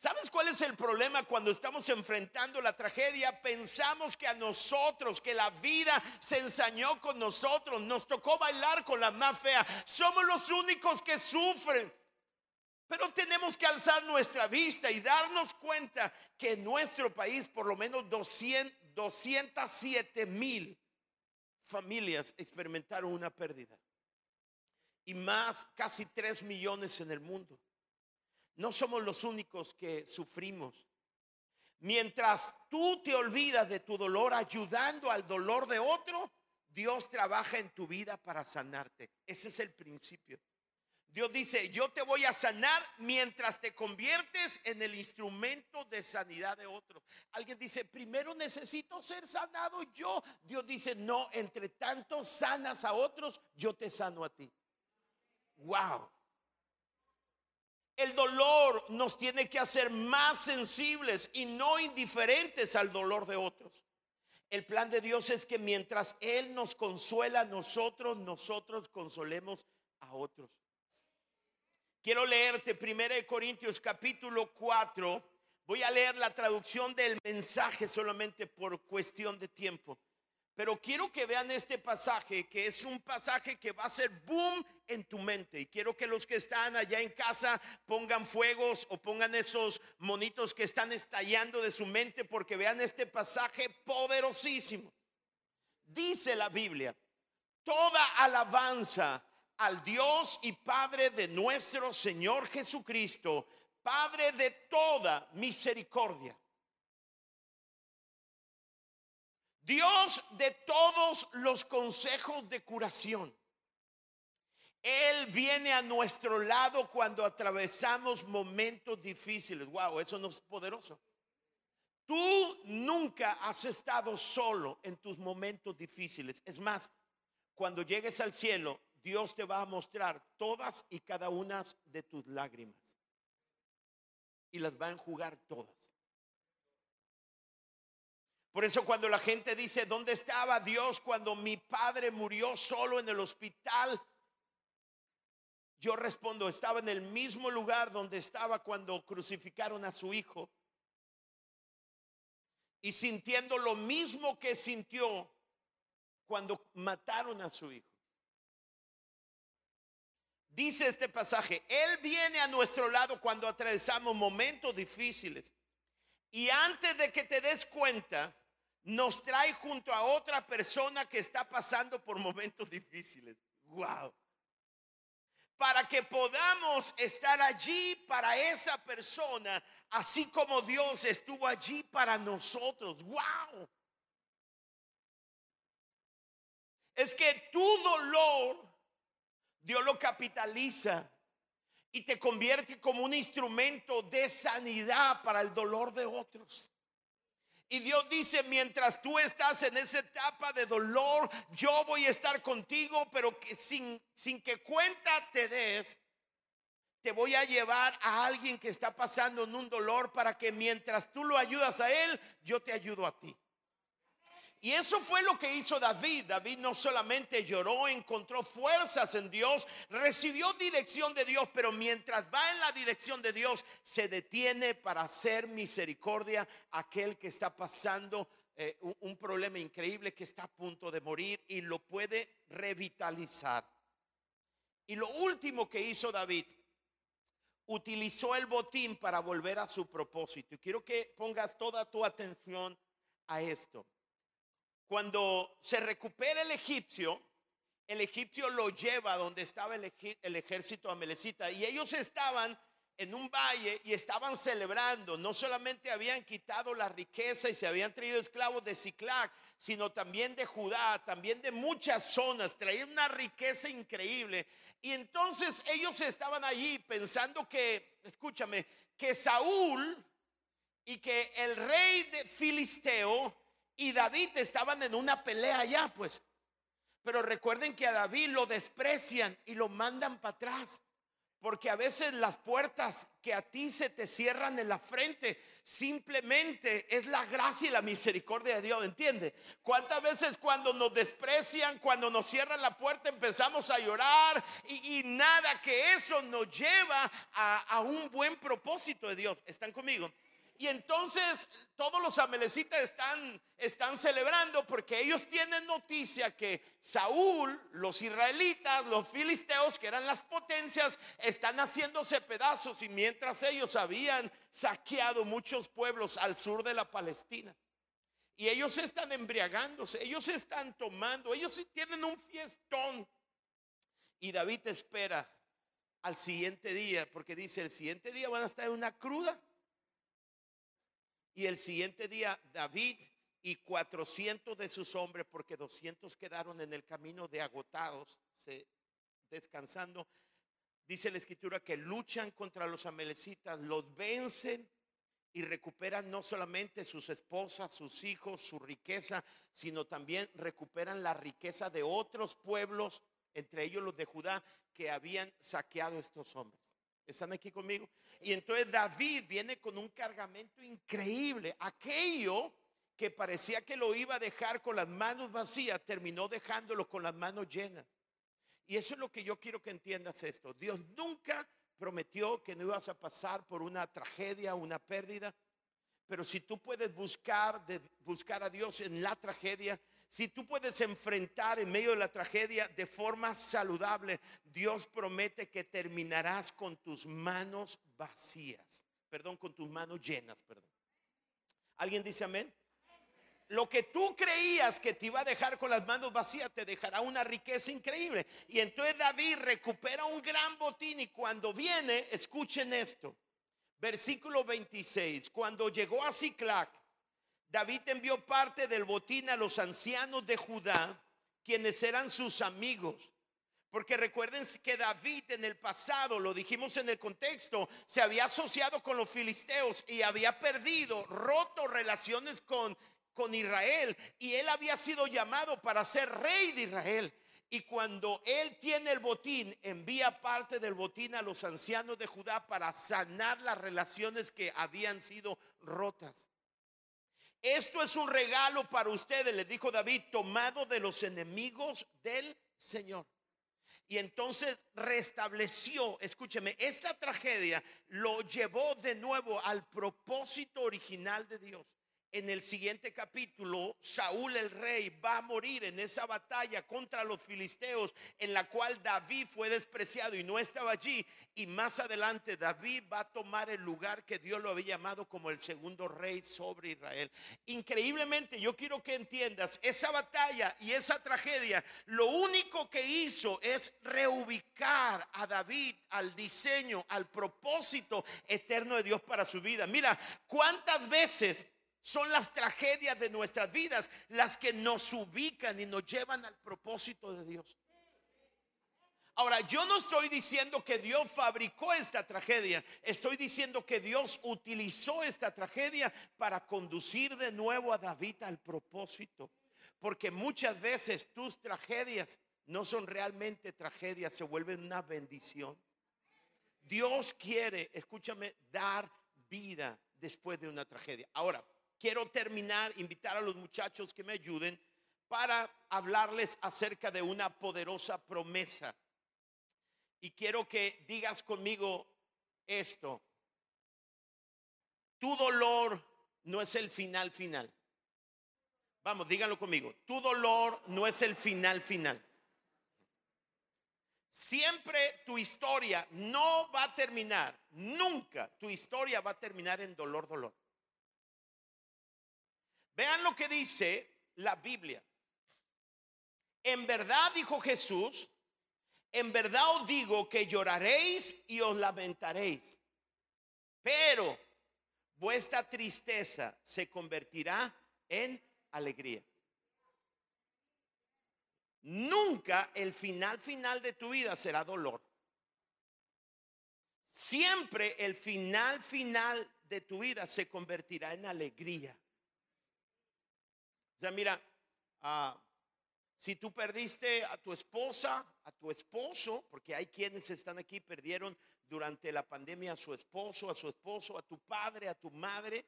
¿Sabes cuál es el problema cuando estamos enfrentando la tragedia? Pensamos que a nosotros, que la vida se ensañó con nosotros, nos tocó bailar con la más fea. Somos los únicos que sufren. Pero tenemos que alzar nuestra vista y darnos cuenta que en nuestro país por lo menos 200, 207 mil familias experimentaron una pérdida. Y más, casi 3 millones en el mundo. No somos los únicos que sufrimos. Mientras tú te olvidas de tu dolor ayudando al dolor de otro, Dios trabaja en tu vida para sanarte. Ese es el principio. Dios dice, yo te voy a sanar mientras te conviertes en el instrumento de sanidad de otro. Alguien dice, primero necesito ser sanado yo. Dios dice, no, entre tanto sanas a otros, yo te sano a ti. Wow. El dolor nos tiene que hacer más sensibles y no indiferentes al dolor de otros. El plan de Dios es que mientras Él nos consuela a nosotros, nosotros consolemos a otros. Quiero leerte 1 Corintios capítulo 4. Voy a leer la traducción del mensaje solamente por cuestión de tiempo. Pero quiero que vean este pasaje, que es un pasaje que va a ser boom en tu mente. Y quiero que los que están allá en casa pongan fuegos o pongan esos monitos que están estallando de su mente porque vean este pasaje poderosísimo. Dice la Biblia, toda alabanza al Dios y Padre de nuestro Señor Jesucristo, Padre de toda misericordia. Dios de todos los consejos de curación. Él viene a nuestro lado cuando atravesamos momentos difíciles. Wow, eso no es poderoso. Tú nunca has estado solo en tus momentos difíciles. Es más, cuando llegues al cielo, Dios te va a mostrar todas y cada una de tus lágrimas. Y las va a enjugar todas. Por eso cuando la gente dice, ¿dónde estaba Dios cuando mi padre murió solo en el hospital? Yo respondo, estaba en el mismo lugar donde estaba cuando crucificaron a su hijo. Y sintiendo lo mismo que sintió cuando mataron a su hijo. Dice este pasaje, Él viene a nuestro lado cuando atravesamos momentos difíciles. Y antes de que te des cuenta, nos trae junto a otra persona que está pasando por momentos difíciles. Wow. Para que podamos estar allí para esa persona, así como Dios estuvo allí para nosotros. Wow. Es que tu dolor Dios lo capitaliza y te convierte como un instrumento de sanidad para el dolor de otros. Y Dios dice, mientras tú estás en esa etapa de dolor, yo voy a estar contigo, pero que sin, que cuenta te des, te voy a llevar a alguien que está pasando en un dolor para que mientras tú lo ayudas a él, yo te ayudo a ti. Y eso fue lo que hizo David. David no solamente lloró, encontró fuerzas en Dios, recibió dirección de Dios, pero mientras va en la dirección de Dios, se detiene para hacer misericordia a aquel que está pasando eh, un, un problema increíble, que está a punto de morir y lo puede revitalizar. Y lo último que hizo David, utilizó el botín para volver a su propósito. Y quiero que pongas toda tu atención a esto. Cuando se recupera el egipcio, el egipcio lo lleva donde estaba el, ejército amelecita y ellos estaban en un valle y estaban celebrando. No solamente habían quitado la riqueza y se habían traído esclavos de Ciclac, sino también de Judá, también de muchas zonas. Traían una riqueza increíble. Y entonces ellos estaban allí pensando que, escúchame, que Saúl y que el rey de Filisteo y David estaban en una pelea allá, pues. Pero recuerden que a David lo desprecian y lo mandan para atrás. Porque a veces las puertas que a ti se te cierran en la frente simplemente es la gracia y la misericordia de Dios, ¿entiende? ¿Cuántas veces cuando nos desprecian, cuando nos cierran la puerta empezamos a llorar y, nada que eso nos lleva a un buen propósito de Dios? ¿Están conmigo? Y entonces todos los amelecitas están, están celebrando porque ellos tienen noticia que Saúl, los israelitas, los filisteos, que eran las potencias, están haciéndose pedazos y mientras ellos habían saqueado muchos pueblos al sur de la Palestina. Y ellos están embriagándose, ellos están tomando, ellos tienen un fiestón. Y David espera al siguiente día, porque dice, el siguiente día van a estar en una cruda y el siguiente día David y 400 de sus hombres, porque 200 quedaron en el camino de agotados, se, descansando. Dice la escritura que luchan contra los amelecitas, los vencen y recuperan no solamente sus esposas, sus hijos, su riqueza, sino también recuperan la riqueza de otros pueblos, entre ellos los de Judá, que habían saqueado estos hombres. ¿Están aquí conmigo? Y entonces David viene con un cargamento increíble. Aquello que parecía que lo iba a dejar con las manos vacías, terminó dejándolo con las manos llenas. Y eso es lo que yo quiero que entiendas esto. Dios nunca prometió que no ibas a pasar por una tragedia, una pérdida. Pero si tú puedes buscar, buscar a Dios en la tragedia, si tú puedes enfrentar en medio de la tragedia de forma saludable, Dios promete que terminarás con tus manos vacías. Perdón, con tus manos llenas, perdón. ¿Alguien dice amén? lo que tú creías que te iba a dejar con las manos vacías te dejará una riqueza increíble. Y entonces David recupera un gran botín y cuando viene, escuchen esto. Versículo 26. Cuando llegó a Ciclac, David envió parte del botín a los ancianos de Judá, quienes eran sus amigos. Porque recuerden que David en el pasado, lo dijimos en el contexto, se había asociado con los filisteos y había perdido, roto relaciones con con Israel y él había sido llamado para ser rey de Israel. Y cuando él tiene el botín, envía parte del botín a los ancianos de Judá para sanar las relaciones que habían sido rotas. Esto es un regalo para ustedes, le dijo David, tomado de los enemigos del Señor. Y entonces restableció, escúcheme, esta tragedia lo llevó de nuevo al propósito original de Dios en el siguiente capítulo, Saúl el rey va a morir en esa batalla contra los filisteos en la cual David fue despreciado y no estaba allí. Y más adelante David va a tomar el lugar que Dios lo había llamado como el segundo rey sobre Israel. Increíblemente, yo quiero que entiendas, esa batalla y esa tragedia, lo único que hizo es reubicar a David al diseño, al propósito eterno de Dios para su vida. Mira, ¿cuántas veces son las tragedias de nuestras vidas las que nos ubican y nos llevan al propósito de Dios. Ahora, yo no estoy diciendo que Dios fabricó esta tragedia, estoy diciendo que Dios utilizó esta tragedia para conducir de nuevo a David al propósito. Porque muchas veces tus tragedias no son realmente tragedias, se vuelven una bendición. Dios quiere, escúchame, dar vida después de una tragedia. Ahora, quiero terminar, invitar a los muchachos que me ayuden para hablarles acerca de una poderosa promesa. Y quiero que digas conmigo esto. Tu dolor no es el final final. Vamos, díganlo conmigo. Tu dolor no es el final final. Siempre tu historia no va a terminar, nunca tu historia va a terminar en dolor, dolor. Vean lo que dice la Biblia. En verdad, dijo Jesús, en verdad os digo que lloraréis y os lamentaréis, pero vuestra tristeza se convertirá en alegría. Nunca el final final de tu vida será dolor. Siempre el final final de tu vida se convertirá en alegría. O sea, mira, ah, si tú perdiste a tu esposa, a tu esposo, porque hay quienes están aquí, perdieron durante la pandemia a su esposo, a su esposo, a tu padre, a tu madre,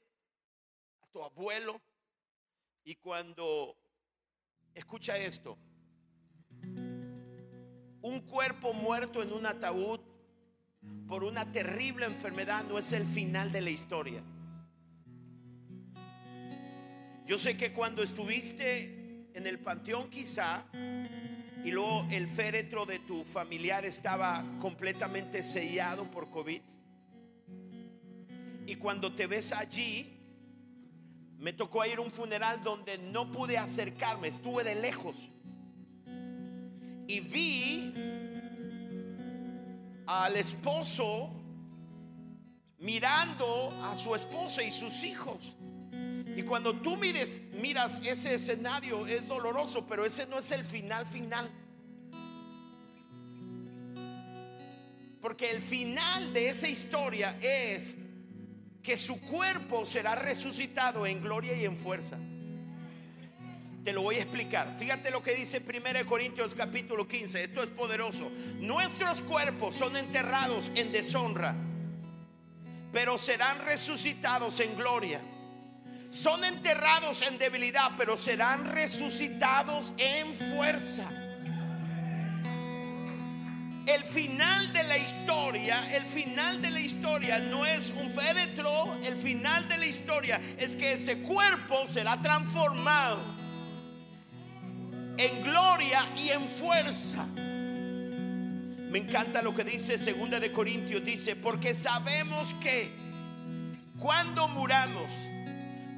a tu abuelo. Y cuando, escucha esto, un cuerpo muerto en un ataúd por una terrible enfermedad no es el final de la historia. Yo sé que cuando estuviste en el panteón quizá y luego el féretro de tu familiar estaba completamente sellado por COVID. Y cuando te ves allí, me tocó ir a un funeral donde no pude acercarme, estuve de lejos. Y vi al esposo mirando a su esposa y sus hijos. Y cuando tú mires, miras ese escenario, es doloroso, pero ese no es el final final. Porque el final de esa historia es que su cuerpo será resucitado en gloria y en fuerza. Te lo voy a explicar. Fíjate lo que dice 1 Corintios capítulo 15. Esto es poderoso. Nuestros cuerpos son enterrados en deshonra, pero serán resucitados en gloria son enterrados en debilidad, pero serán resucitados en fuerza. El final de la historia, el final de la historia no es un féretro, el final de la historia es que ese cuerpo será transformado en gloria y en fuerza. Me encanta lo que dice Segunda de Corintios dice, porque sabemos que cuando muramos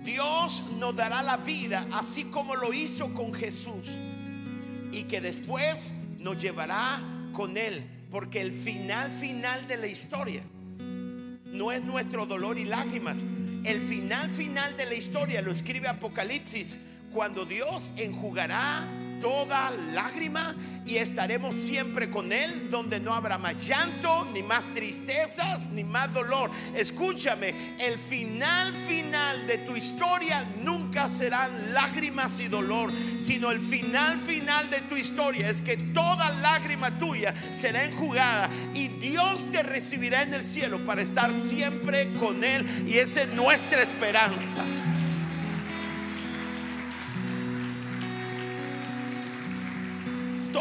Dios nos dará la vida así como lo hizo con Jesús y que después nos llevará con Él, porque el final final de la historia no es nuestro dolor y lágrimas. El final final de la historia lo escribe Apocalipsis, cuando Dios enjugará toda lágrima y estaremos siempre con Él, donde no habrá más llanto, ni más tristezas, ni más dolor. Escúchame, el final final de tu historia nunca serán lágrimas y dolor, sino el final final de tu historia es que toda lágrima tuya será enjugada y Dios te recibirá en el cielo para estar siempre con Él y esa es nuestra esperanza.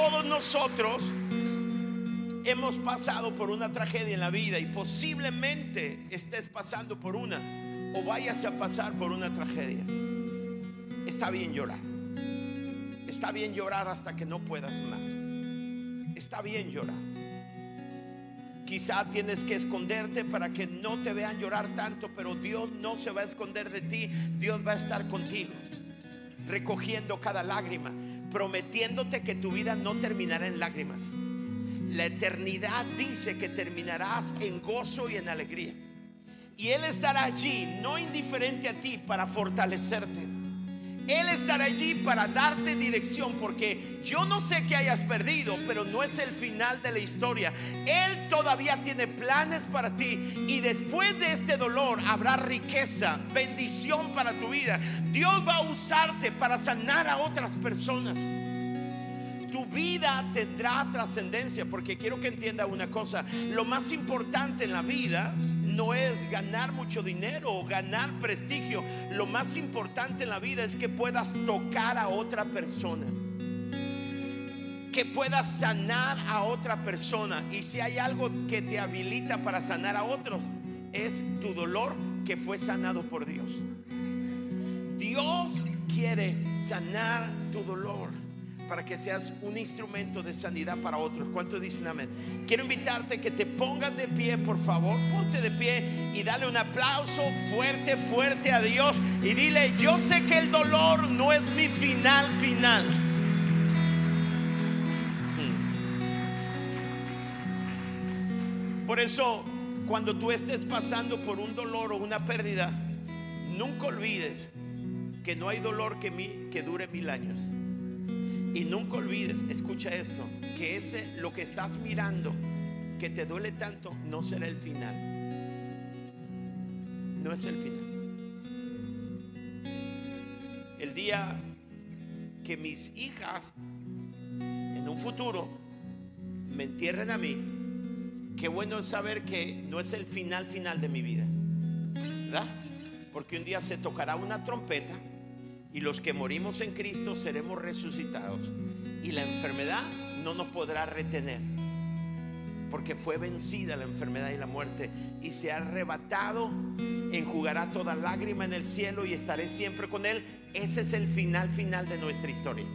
Todos nosotros hemos pasado por una tragedia en la vida y posiblemente estés pasando por una o vayas a pasar por una tragedia. Está bien llorar. Está bien llorar hasta que no puedas más. Está bien llorar. Quizá tienes que esconderte para que no te vean llorar tanto, pero Dios no se va a esconder de ti. Dios va a estar contigo, recogiendo cada lágrima prometiéndote que tu vida no terminará en lágrimas. La eternidad dice que terminarás en gozo y en alegría. Y Él estará allí, no indiferente a ti, para fortalecerte. Él estará allí para darte dirección porque yo no sé que hayas perdido, pero no es el final de la historia. Él todavía tiene planes para ti y después de este dolor habrá riqueza, bendición para tu vida. Dios va a usarte para sanar a otras personas. Tu vida tendrá trascendencia porque quiero que entienda una cosa. Lo más importante en la vida no es ganar mucho dinero o ganar prestigio. Lo más importante en la vida es que puedas tocar a otra persona. Que puedas sanar a otra persona. Y si hay algo que te habilita para sanar a otros, es tu dolor que fue sanado por Dios. Dios quiere sanar tu dolor para que seas un instrumento de sanidad para otros. ¿Cuántos dicen amén? Quiero invitarte que te pongas de pie, por favor. Ponte de pie y dale un aplauso fuerte, fuerte a Dios. Y dile, yo sé que el dolor no es mi final final. Por eso, cuando tú estés pasando por un dolor o una pérdida, nunca olvides que no hay dolor que, que dure mil años. Y nunca olvides, escucha esto, que ese lo que estás mirando, que te duele tanto, no será el final. No es el final. El día que mis hijas en un futuro me entierren a mí, qué bueno es saber que no es el final final de mi vida. ¿Verdad? Porque un día se tocará una trompeta y los que morimos en Cristo seremos resucitados. Y la enfermedad no nos podrá retener. Porque fue vencida la enfermedad y la muerte. Y se ha arrebatado. Enjugará toda lágrima en el cielo y estaré siempre con Él. Ese es el final final de nuestra historia.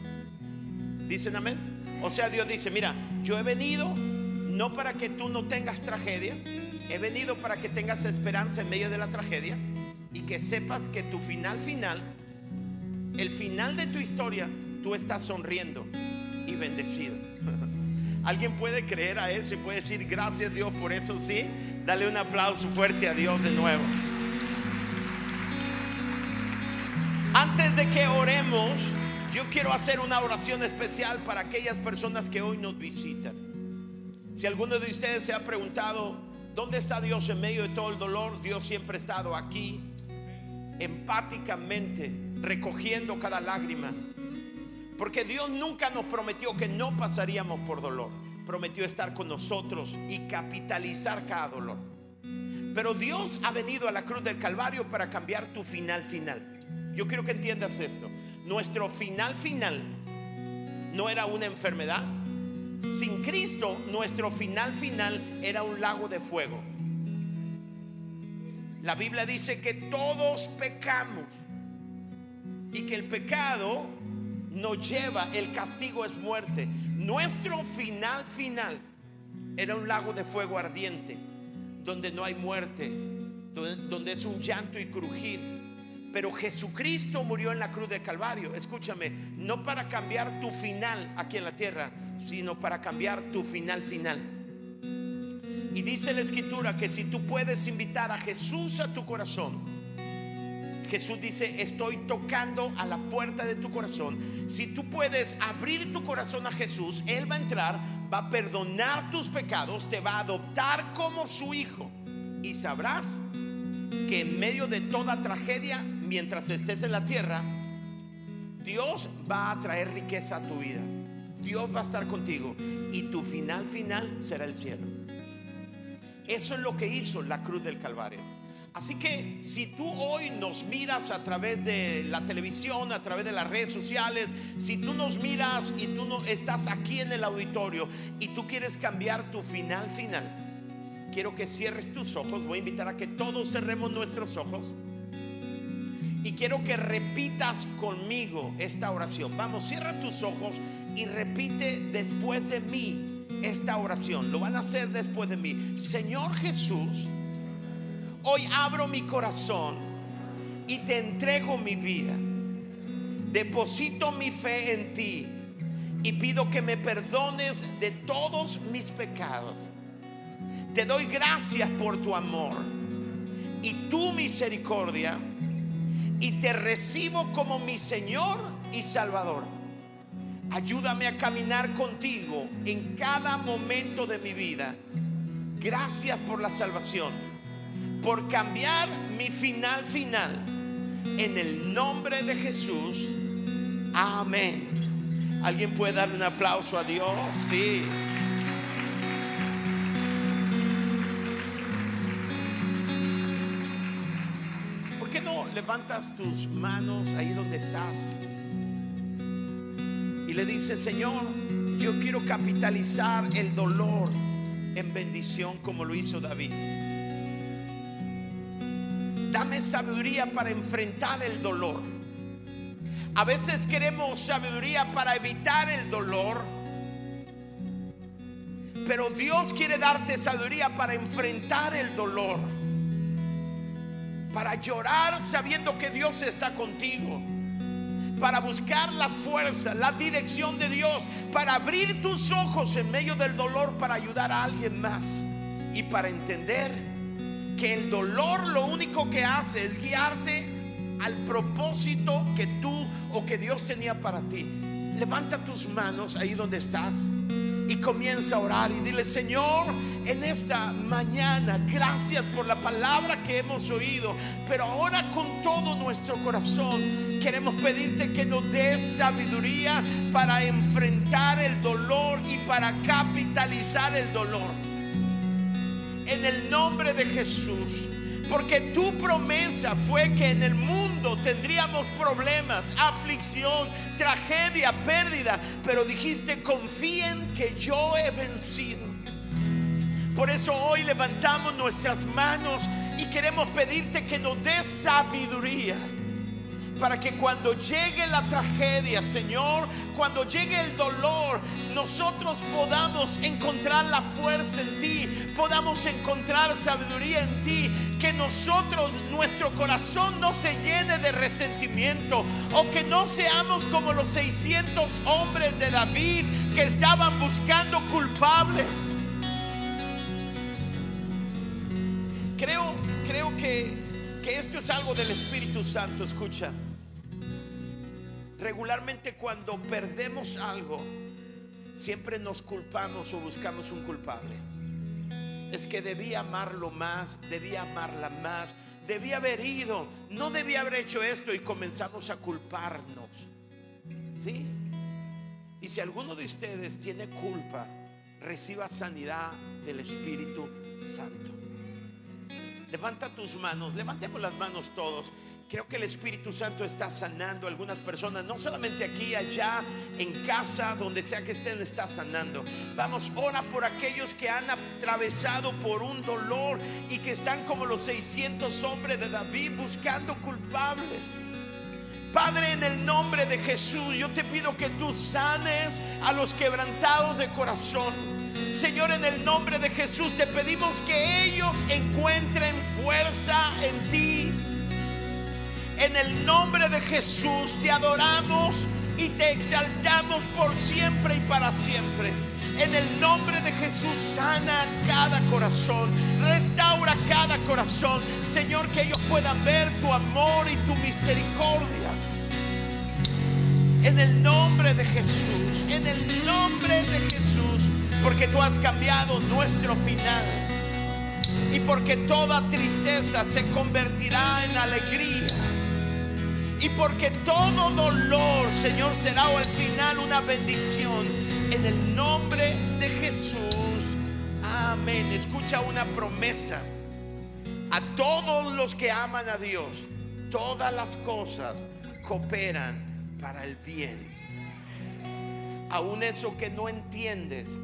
¿Dicen amén? O sea, Dios dice, mira, yo he venido no para que tú no tengas tragedia. He venido para que tengas esperanza en medio de la tragedia. Y que sepas que tu final final el final de tu historia, tú estás sonriendo y bendecido. ¿Alguien puede creer a eso y puede decir gracias Dios por eso? Sí, dale un aplauso fuerte a Dios de nuevo. Antes de que oremos, yo quiero hacer una oración especial para aquellas personas que hoy nos visitan. Si alguno de ustedes se ha preguntado, ¿dónde está Dios en medio de todo el dolor? Dios siempre ha estado aquí, empáticamente recogiendo cada lágrima. Porque Dios nunca nos prometió que no pasaríamos por dolor. Prometió estar con nosotros y capitalizar cada dolor. Pero Dios ha venido a la cruz del Calvario para cambiar tu final final. Yo quiero que entiendas esto. Nuestro final final no era una enfermedad. Sin Cristo, nuestro final final era un lago de fuego. La Biblia dice que todos pecamos y que el pecado nos lleva, el castigo es muerte. Nuestro final final era un lago de fuego ardiente, donde no hay muerte, donde, es un llanto y crujir, Pero Jesucristo murió en la cruz de Calvario. Escúchame, no para cambiar tu final aquí en la tierra, sino para cambiar tu final final. Y dice la escritura que si tú puedes invitar a Jesús a tu corazón, Jesús dice, estoy tocando a la puerta de tu corazón. Si tú puedes abrir tu corazón a Jesús, Él va a entrar, va a perdonar tus pecados, te va a adoptar como su hijo. Y sabrás que en medio de toda tragedia, mientras estés en la tierra, Dios va a traer riqueza a tu vida. Dios va a estar contigo y tu final final será el cielo. Eso es lo que hizo la cruz del Calvario. Así que si tú hoy nos miras a través de la televisión, a través de las redes sociales, si tú nos miras y tú no estás aquí en el auditorio y tú quieres cambiar tu final final, quiero que cierres tus ojos. Voy a invitar a que todos cerremos nuestros ojos. Y quiero que repitas conmigo esta oración. Vamos, cierra tus ojos y repite después de mí esta oración. Lo van a hacer después de mí. Señor Jesús, hoy abro mi corazón y te entrego mi vida. Deposito mi fe en ti y pido que me perdones de todos mis pecados. Te doy gracias por tu amor y tu misericordia y te recibo como mi Señor y Salvador. Ayúdame a caminar contigo en cada momento de mi vida. Gracias por la salvación, por cambiar mi final final. En el nombre de Jesús. Amén. ¿Alguien puede darle un aplauso a Dios? Sí. ¿Por qué no levantas tus manos ahí donde estás? Y le dices, Señor, yo quiero capitalizar el dolor en bendición como lo hizo David. Dame sabiduría para enfrentar el dolor. A veces queremos sabiduría para evitar el dolor. Pero Dios quiere darte sabiduría para enfrentar el dolor. Para llorar sabiendo que Dios está contigo. Para buscar las fuerzas, la dirección de Dios. Para abrir tus ojos en medio del dolor para ayudar a alguien más. Y para entender que el dolor lo único que hace es guiarte al propósito que tú o que Dios tenía para ti. Levanta tus manos ahí donde estás y comienza a orar y dile, Señor, en esta mañana, gracias por la palabra que hemos oído, pero ahora con todo nuestro corazón queremos pedirte que nos des sabiduría para enfrentar el dolor y para capitalizar el dolor. En el nombre de Jesús. Porque tu promesa fue que en el mundo tendríamos problemas, aflicción, tragedia, pérdida. Pero dijiste, confíen que yo he vencido. Por eso hoy levantamos nuestras manos y queremos pedirte que nos des sabiduría para que cuando llegue la tragedia, Señor, cuando llegue el dolor, nosotros podamos encontrar la fuerza en ti, podamos encontrar sabiduría en ti, que nosotros, nuestro corazón no se llene de resentimiento o que no seamos como los 600 hombres de David que estaban buscando culpables. Creo, creo que, que esto es algo del Espíritu Santo, escucha. Regularmente cuando perdemos algo, siempre nos culpamos o buscamos un culpable. Es que debía amarlo más, debía amarla más, debía haber ido, no debía haber hecho esto y comenzamos a culparnos. ¿Sí? Y si alguno de ustedes tiene culpa, reciba sanidad del Espíritu Santo. Levanta tus manos, levantemos las manos todos. Creo que el Espíritu Santo está sanando a algunas personas, no solamente aquí, allá, en casa, donde sea que estén, está sanando. Vamos, ora por aquellos que han atravesado por un dolor y que están como los 600 hombres de David buscando culpables. Padre, en el nombre de Jesús, yo te pido que tú sanes a los quebrantados de corazón. Señor, en el nombre de Jesús te pedimos que ellos encuentren fuerza en ti En el nombre de Jesús te adoramos y te exaltamos por siempre y para siempre. En el nombre de Jesús sana cada corazón, restaura cada corazón. Señor, que ellos puedan ver tu amor y tu misericordia. En el nombre de Jesús, en el nombre de Jesús, porque tú has cambiado nuestro final. Y porque toda tristeza se convertirá en alegría. Y porque todo dolor, Señor, será al final una bendición. En el nombre de Jesús. Amén. Escucha una promesa. A todos los que aman a Dios, todas las cosas cooperan para el bien. Aún eso que no entiendes,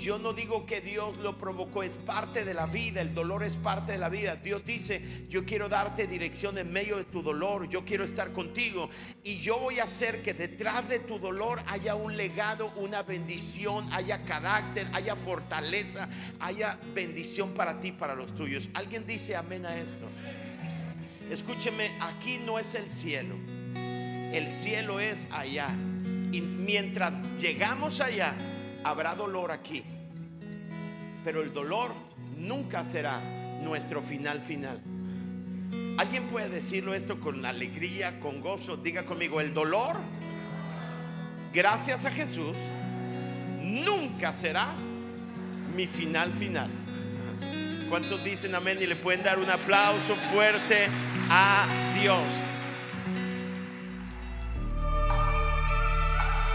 yo no digo que Dios lo provocó, es parte de la vida, el dolor es parte de la vida. Dios dice, yo quiero darte dirección en medio de tu dolor, yo quiero estar contigo y yo voy a hacer que detrás de tu dolor haya un legado, una bendición, haya carácter, haya fortaleza, haya bendición para ti, para los tuyos. ¿Alguien dice amén a esto? Escúcheme, aquí no es el cielo, el cielo es allá. Y mientras llegamos allá, habrá dolor aquí, pero el dolor nunca será nuestro final final. ¿Alguien puede decirlo esto con alegría, con gozo? Diga conmigo, el dolor, gracias a Jesús, nunca será mi final final. ¿Cuántos dicen amén y le pueden dar un aplauso fuerte a Dios?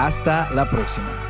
Hasta la próxima.